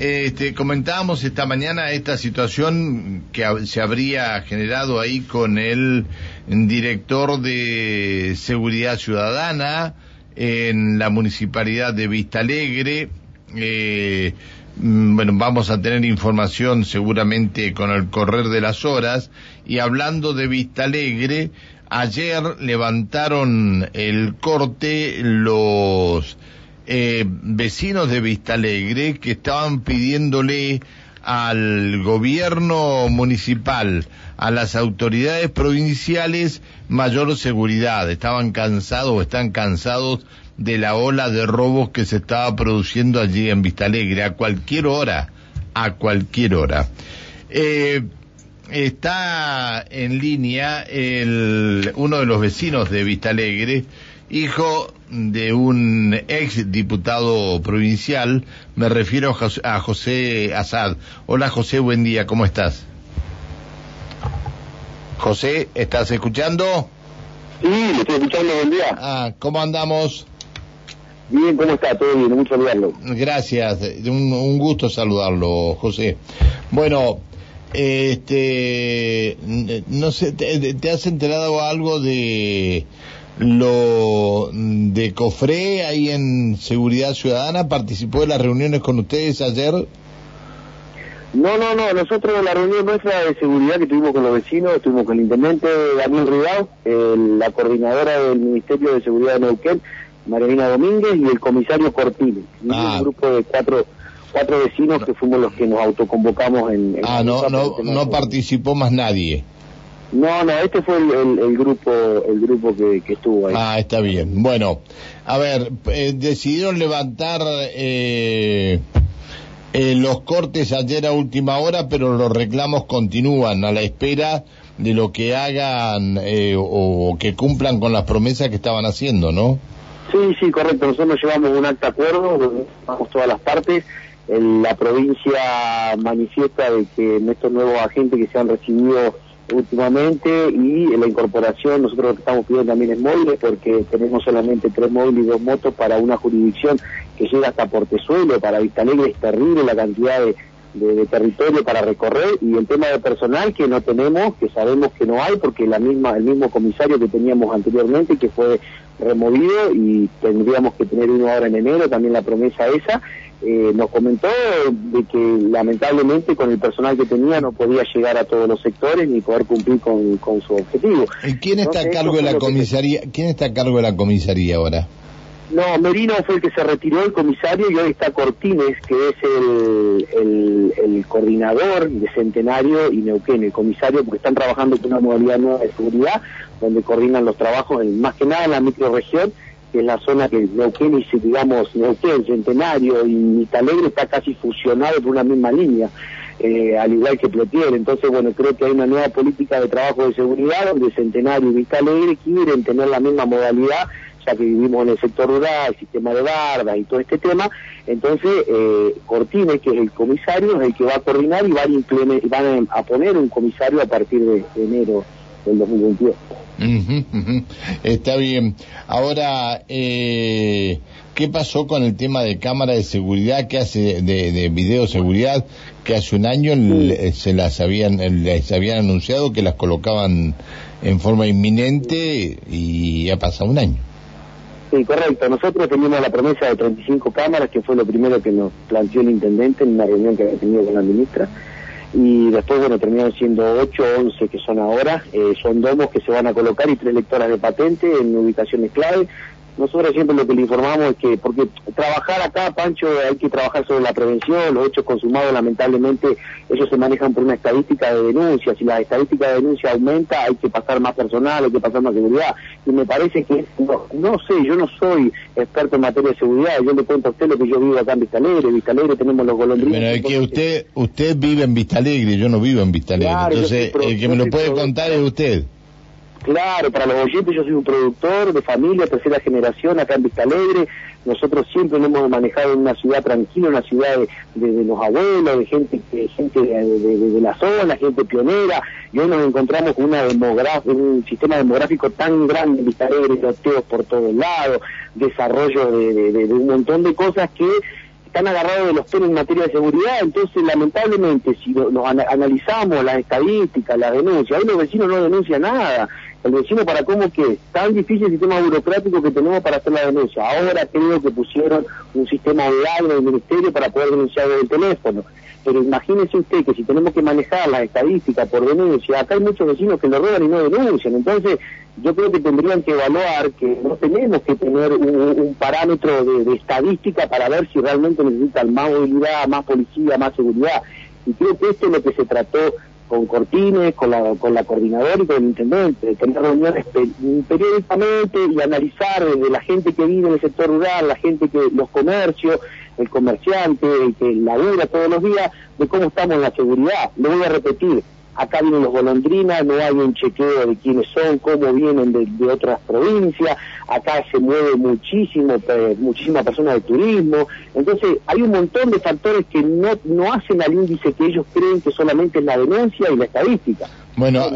este, comentábamos esta mañana esta situación que se habría generado ahí con el director de Seguridad Ciudadana en la municipalidad de Vista Alegre. Eh, mm, bueno, vamos a tener información seguramente con el correr de las horas. Y hablando de Vista Alegre, ayer levantaron el corte los eh, vecinos de Vista Alegre que estaban pidiéndole al gobierno municipal, a las autoridades provinciales mayor seguridad. Estaban cansados o están cansados de la ola de robos que se estaba produciendo allí en Vista Alegre a cualquier hora, a cualquier hora. Eh, está en línea el, uno de los vecinos de Vista Alegre, hijo de un ex diputado provincial, me refiero a José Azad. Hola José, buen día, ¿cómo estás? José, ¿estás escuchando? Sí, le estoy escuchando, buen día. Ah, ¿cómo andamos? Bien, ¿cómo está? Todo bien, un saludarlo. Gracias, un, un gusto saludarlo, José. Bueno, este, no sé, ¿te, has enterado algo de lo de Cofré ahí en Seguridad Ciudadana? ¿Participó de las reuniones con ustedes ayer? No, no, no. Nosotros en la reunión nuestra de seguridad que tuvimos con los vecinos, estuvimos con el intendente Daniel Ridao, la coordinadora del Ministerio de Seguridad de Neuquén, Marilina Domínguez, y el comisario Cortines. Ah. Un grupo de cuatro cuatro vecinos que fuimos los que nos autoconvocamos en... ah, no, no, no participó más nadie. No, no, este fue el, grupo el grupo que, estuvo ahí. Ah, está bien. Bueno, a ver, eh, decidieron levantar eh, eh, los cortes ayer a última hora, pero los reclamos continúan a la espera de lo que hagan o, que cumplan con las promesas que estaban haciendo, ¿no? Sí, sí, correcto. Nosotros llevamos un acta acuerdo, vamos todas las partes la provincia manifiesta de que estos nuevos agentes que se han recibido últimamente y la incorporación, nosotros lo que estamos pidiendo también es móviles porque tenemos solamente tres móviles y dos motos para una jurisdicción que llega hasta Portezuelo, para Vista Alegre es terrible la cantidad de, de, territorio para recorrer y el tema de personal que no tenemos, que sabemos que no hay porque la misma el mismo comisario que teníamos anteriormente que fue removido y tendríamos que tener uno ahora en enero, también la promesa esa eh, nos comentó de que lamentablemente con el personal que tenía no podía llegar a todos los sectores ni poder cumplir con, su objetivo. ¿Y quién está a cargo de la comisaría? ¿Quién está a cargo de la comisaría ahora? No, Merino fue el que se retiró el comisario y hoy está Cortines, que es el, el, coordinador de Centenario y Neuquén, el comisario, porque están trabajando con una modalidad nueva de seguridad, donde coordinan los trabajos, más que nada en la microregión, que es la zona que Neuquén y digamos Neuquén, Centenario y Mitalegre está casi fusionado por una misma línea, eh, al igual que Plotier. Entonces, bueno, creo que hay una nueva política de trabajo de seguridad donde Centenario y Vitalegre quieren tener la misma modalidad, ya que vivimos en el sector rural, el sistema de bardas y todo este tema. Entonces, eh, Cortines, que es el comisario, es el que va a coordinar y van a, van a poner un comisario a partir de enero del 2022. Está bien. Ahora, eh, ¿qué pasó con el tema de cámara de seguridad que hace de, de videoseguridad que hace un año se las habían les habían anunciado que las colocaban en forma inminente y ha pasado un año? Sí, correcto. Nosotros teníamos la promesa de 35 cámaras, que fue lo primero que nos planteó el intendente en una reunión que había tenido con la ministra y después, bueno, terminaron siendo 8 o 11 que son ahora, eh, son domos que se van a colocar y tres lectoras de patente en ubicaciones clave, nosotros siempre lo que le informamos es que, porque trabajar acá, Pancho, hay que trabajar sobre la prevención, los hechos consumados, lamentablemente, ellos se manejan por una estadística de denuncia. Si la estadística de denuncia aumenta, hay que pasar más personal, hay que pasar más seguridad. Y me parece que, no, sé, yo no soy experto en materia de seguridad, yo le cuento a usted lo que yo vivo acá en Vista Alegre. Vista Alegre tenemos los golondrines. Pero es que usted, usted vive en Vista Alegre, yo no vivo en Vista Alegre. Entonces, el que me lo puede contar es usted. Claro, para los oyentes yo soy un productor de familia, tercera generación acá en Vista Alegre. Nosotros siempre nos hemos manejado en una ciudad tranquila, una ciudad de, los abuelos, de gente de, gente de, la zona, gente pionera. Y hoy nos encontramos con una un sistema demográfico tan grande en Vista Alegre, loteos por todos lados, desarrollo de un montón de cosas que están agarrados de los pelos en materia de seguridad, entonces lamentablemente si nos analizamos las estadísticas, las denuncias, hoy los vecinos no denuncian nada, el vecino para cómo que tan difícil el sistema burocrático que tenemos para hacer la denuncia. Ahora creo que pusieron un sistema online en el ministerio para poder denunciar desde el teléfono. Pero imagínese usted que si tenemos que manejar las estadísticas por denuncia, acá hay muchos vecinos que lo roban y no denuncian. Entonces, yo creo que tendrían que evaluar que no tenemos que tener un, parámetro de, de, estadística para ver si realmente necesitan más movilidad, más policía, más seguridad. Y creo que esto es lo que se trató con Cortines, con la, con la coordinadora y con el intendente, tener reuniones periódicamente y analizar desde la gente que vive en el sector rural, la gente que, los comercios, el comerciante, el que labura todos los días, de cómo estamos en la seguridad. Lo voy a repetir, acá vienen los golondrinas, no hay un chequeo de quiénes son, cómo vienen de, otras provincias, acá se mueve muchísimo, muchísimas personas de turismo, entonces hay un montón de factores que no, no hacen al índice que ellos creen que solamente es la denuncia y la estadística. Bueno,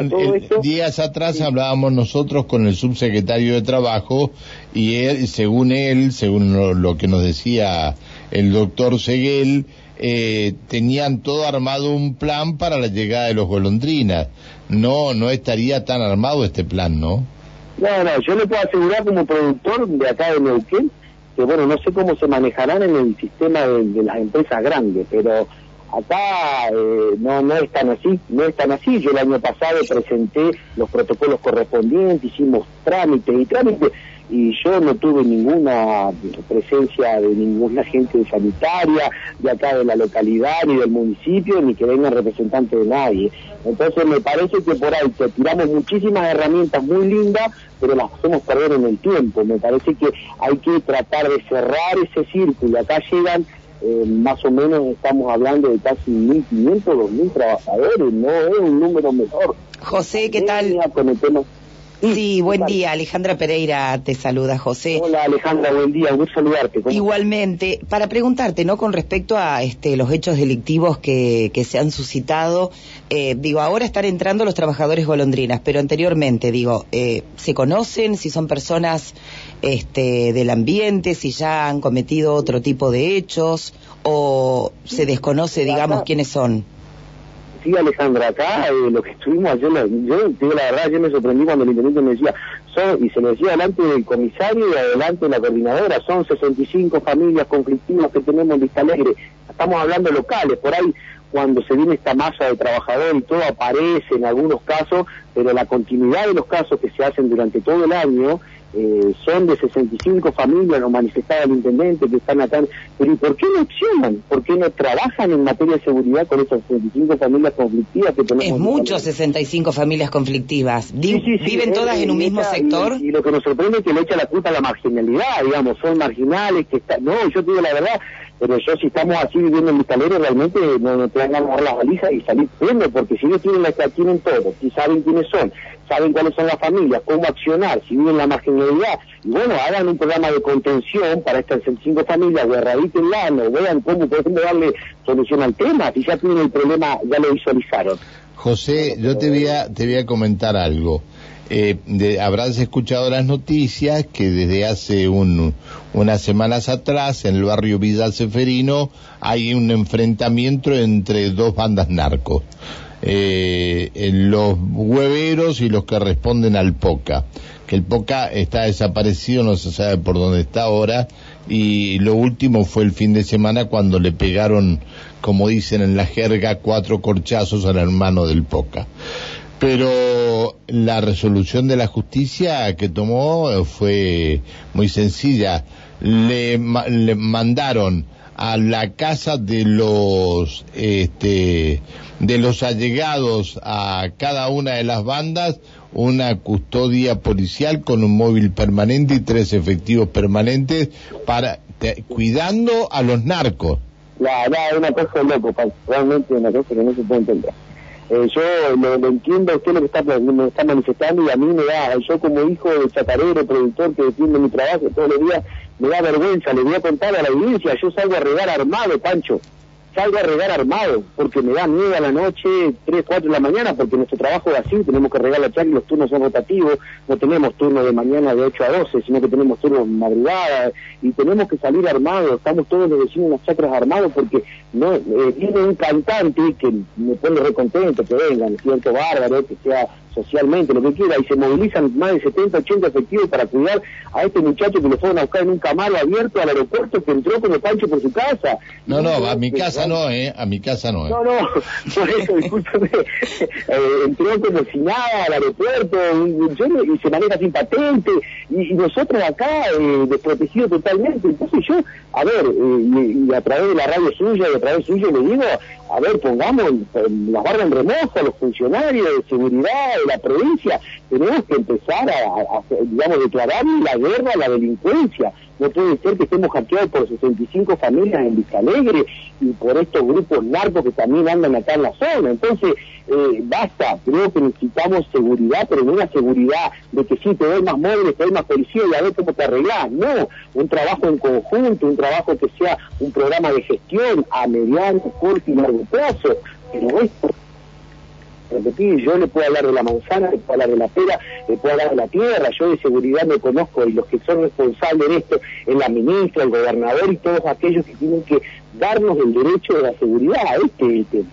días atrás hablábamos nosotros con el subsecretario de Trabajo y él, según él, según lo que nos decía el doctor Seguel, eh, tenían todo armado un plan para la llegada de los golondrinas. No, no estaría tan armado este plan, ¿no? No, no, yo le puedo asegurar como productor de acá de Neuquén que, bueno, no sé cómo se manejarán en el sistema de, las empresas grandes, pero acá eh, no no es tan así, no es tan así. Yo el año pasado presenté los protocolos correspondientes, hicimos trámites y trámites y yo no tuve ninguna presencia de ninguna agente sanitaria de acá de la localidad ni del municipio ni que venga representante de nadie. Entonces me parece que por ahí te tiramos muchísimas herramientas muy lindas, pero las hacemos perder en el tiempo. Me parece que hay que tratar de cerrar ese círculo. Acá llegan eh, más o menos estamos hablando de casi 1.500, 2.000 trabajadores, no es un número menor. José, ¿qué tal? Con el tema Sí, buen día. Alejandra Pereira te saluda, José. Hola, Alejandra, buen día. Un gusto saludarte. Igualmente, para preguntarte, ¿no? Con respecto a este, los hechos delictivos que, que se han suscitado, eh, digo, ahora están entrando los trabajadores golondrinas, pero anteriormente, digo, eh, ¿se conocen si son personas este, del ambiente, si ya han cometido otro tipo de hechos o se desconoce, digamos, quiénes son? Sí, Alejandra, acá eh, lo que estuvimos ayer, yo digo la verdad, yo me sorprendí cuando el intendente me decía, son, y se me decía delante del comisario y adelante de la coordinadora, son 65 familias conflictivas que tenemos en Vista Alegre, estamos hablando locales, por ahí cuando se viene esta masa de trabajadores y todo aparece en algunos casos, pero la continuidad de los casos que se hacen durante todo el año eh, son de 65 familias, lo manifestaba el intendente, que están acá. Pero ¿y por qué no accionan? ¿Por qué no trabajan en materia de seguridad con esas 65 familias conflictivas que tenemos? Es mucho 65 familias conflictivas. ¿Viven todas en un mismo sector? Y, lo que nos sorprende es que le echa la culpa a la marginalidad, digamos, son marginales, que están... No, yo te digo la verdad, pero yo si estamos así viviendo en Vistalero realmente no, no te van a agarrar las balizas y salir viendo porque si ellos tienen la tienen todo, si saben quiénes son, saben cuáles son las familias, cómo accionar, si viven la marginalidad, y bueno, hagan un programa de contención para estas cinco familias, o erradíquenla, no vean cómo pueden darle solución al tema, si ya tienen el problema, ya lo visualizaron. José, yo te voy a, te voy a comentar algo. Eh, habrás escuchado las noticias que desde hace unas semanas atrás en el barrio Vidal Seferino hay un enfrentamiento entre dos bandas narcos. Eh, los hueveros y los que responden al POCA. Que el POCA está desaparecido, no se sabe por dónde está ahora. Y lo último fue el fin de semana cuando le pegaron, como dicen en la jerga, cuatro corchazos al hermano del POCA. Pero la resolución de la justicia que tomó fue muy sencilla. Le, le mandaron a la casa de los este, de los allegados a cada una de las bandas una custodia policial con un móvil permanente y tres efectivos permanentes para cuidando a los narcos. La verdad una cosa loco, realmente una cosa que no se puede entender. Eh, yo lo, entiendo usted lo que está, me está manifestando y a mí me da, yo como hijo de chacarero, productor que defiende mi trabajo todos los días, me da vergüenza, le voy a contar a la audiencia, yo salgo a regar armado, Pancho. Salga a regar armado, porque me da miedo a la noche, 3, 4 de la mañana, porque nuestro trabajo es así, tenemos que regar la chacra y los turnos son rotativos, no tenemos turno de mañana de 8 a 12, sino que tenemos turnos madrugada, y tenemos que salir armados, estamos todos los vecinos en las chacras armados, porque no eh, viene un cantante que me pone recontento que vengan, cierto bárbaro, que sea socialmente, lo que quiera, y se movilizan más de 70, 80 efectivos para cuidar a este muchacho que lo fueron a buscar en un camaro abierto al aeropuerto que entró como Pancho por su casa. No, no, a mi casa no, ¿eh? A mi casa no, ¿eh? No, no, por eso, discúlpeme, eh, entró como si nada al aeropuerto y, se maneja sin patente, y, nosotros acá eh, desprotegidos totalmente. Entonces yo, a ver, eh, y, a través de la radio suya y a través suyo le digo, a ver, pongamos las barras en remojo a los funcionarios de seguridad, la provincia, tenemos que empezar a, digamos, declarar la guerra a la delincuencia. No puede ser que estemos hackeados por 65 familias en Vista y por estos grupos narcos que también andan acá en la zona. Entonces, eh, basta, creo que necesitamos seguridad, pero no una seguridad de que sí, te doy más móviles, te doy más policía y a ver cómo te arreglás. No, un trabajo en conjunto, un trabajo que sea un programa de gestión a mediano, corto y largo plazo. Pero esto repetir, yo le puedo hablar de la manzana, le puedo hablar de la pera, le puedo hablar de la tierra, yo de seguridad me conozco y los que son responsables de esto es la ministra, el gobernador y todos aquellos que tienen que darnos el derecho de la seguridad, este es el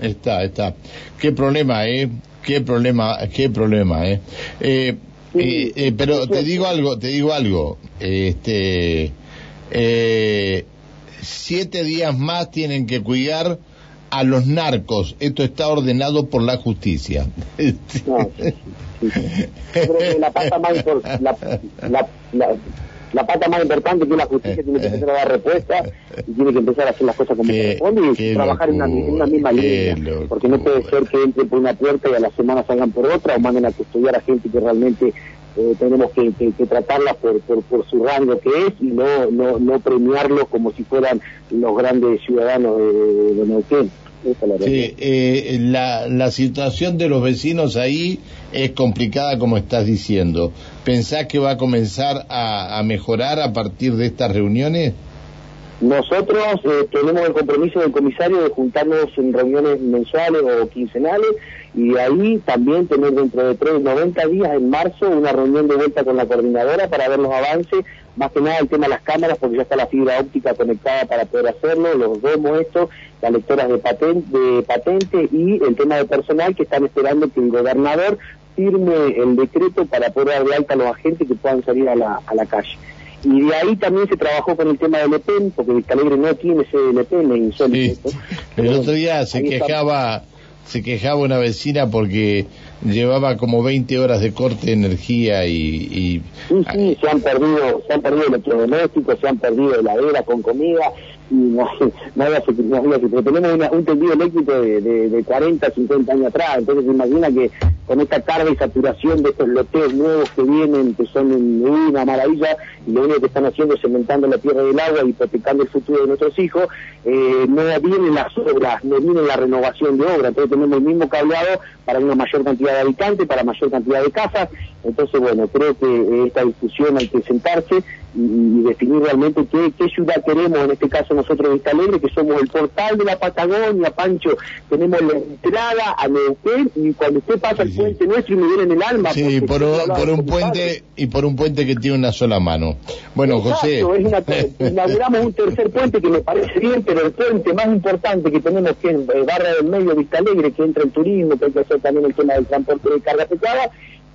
Está, está. Qué problema, ¿eh? Qué problema, qué problema, ¿eh? eh, eh, eh pero te digo algo, te digo algo, este, siete días más tienen que cuidar a los narcos. Esto está ordenado por la justicia. la pata más, la, pata más importante que la justicia tiene que empezar a dar respuesta y tiene que empezar a hacer las cosas como corresponde y trabajar en una, misma línea. porque no puede ser que entren por una puerta y a la semana salgan por otra o manden a custodiar a gente que realmente eh, tenemos que, que, tratarla por, por, su rango que es y no, no, no premiarlos como si fueran los grandes ciudadanos de, de Neuquén. Sí, eh, la, la situación de los vecinos ahí es complicada como estás diciendo. ¿Pensás que va a comenzar a, a mejorar a partir de estas reuniones? Nosotros eh, tenemos el compromiso del comisario de juntarnos en reuniones mensuales o quincenales y ahí también tener dentro de tres, 90 días en marzo una reunión de vuelta con la coordinadora para ver los avances, más que nada el tema de las cámaras porque ya está la fibra óptica conectada para poder hacerlo, los vemos esto, las lectoras de patente y el tema de personal que están esperando que el gobernador firme el decreto para poder dar de alta a los agentes que puedan salir a la, a la calle. Y de ahí también se trabajó con el tema del EPEN, porque Vista Alegre no tiene ese EPEN, en Sí. El otro día se quejaba, se quejaba una vecina porque llevaba como 20 horas de corte de energía y... y... Sí, sí, se han perdido, se han perdido electrodomésticos, se han perdido heladera con comida, y no, se, no, pero tenemos un tendido eléctrico de, de, de, 40, 50 años atrás, entonces se imagina que con esta carga y saturación de estos lotes nuevos que vienen, que son una maravilla, y lo único que están haciendo es cementando la tierra del agua, y hipotecando el futuro de nuestros hijos, eh, no vienen las obras, no viene la renovación de obras, entonces tenemos el mismo cableado para una mayor cantidad de habitantes, para mayor cantidad de casas, entonces bueno, creo que eh, esta discusión hay que sentarse y, definir realmente qué, qué, ciudad queremos, en este caso nosotros de Vista Alegre, que somos el portal de la Patagonia, Pancho, tenemos la entrada a Neuquén y cuando usted pasa el puente nuestro y me viene en el alma. Sí, por, un puente y por un puente que tiene una sola mano. Bueno, José. inauguramos un tercer puente que me parece bien, pero el puente más importante que tenemos que es Barra del Medio, Vista Alegre, que entra el turismo, que hay que hacer también el tema del transporte de carga pesada,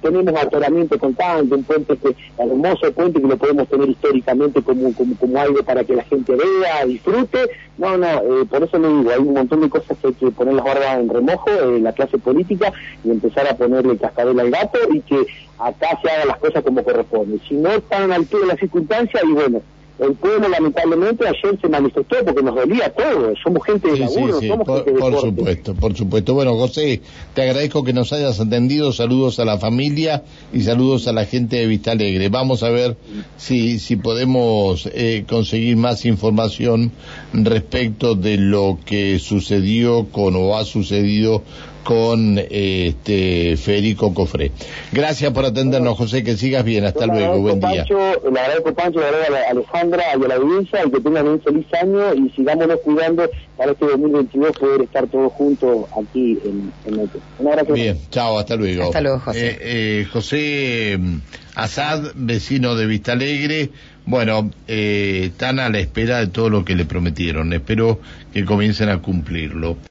tenemos atoramiento constante, un puente que, hermoso puente que lo podemos tener históricamente como, como, algo para que la gente vea, disfrute. No, no, eh, por eso le digo, hay un montón de cosas que hay que poner las barbas en remojo, eh, la clase política, y empezar a ponerle cascabel al gato y que acá se hagan las cosas como corresponde. Si no están al pie de las circunstancias, y bueno, el pueblo lamentablemente ayer se manifestó porque nos dolía todo, somos gente de laburo, somos por, gente de Por supuesto, por supuesto. Bueno, José, te agradezco que nos hayas atendido, saludos a la familia y saludos a la gente de Vista Alegre. Vamos a ver si, si podemos eh, conseguir más información respecto de lo que sucedió con o ha sucedido con este Federico Cofré. Gracias por atendernos, José, que sigas bien. Hasta luego, buen día. le agradezco Pancho, le agradezco a Alejandro. Sandra y a la audiencia y que tengan un feliz año y sigámonos cuidando para este 2022 poder estar todos juntos aquí en, en Un abrazo. Bien, chao, hasta luego. Hasta luego, José. Eh, eh, José mm, Asad, vecino de Vista Alegre, bueno, eh, están a la espera de todo lo que le prometieron. Espero que comiencen a cumplirlo.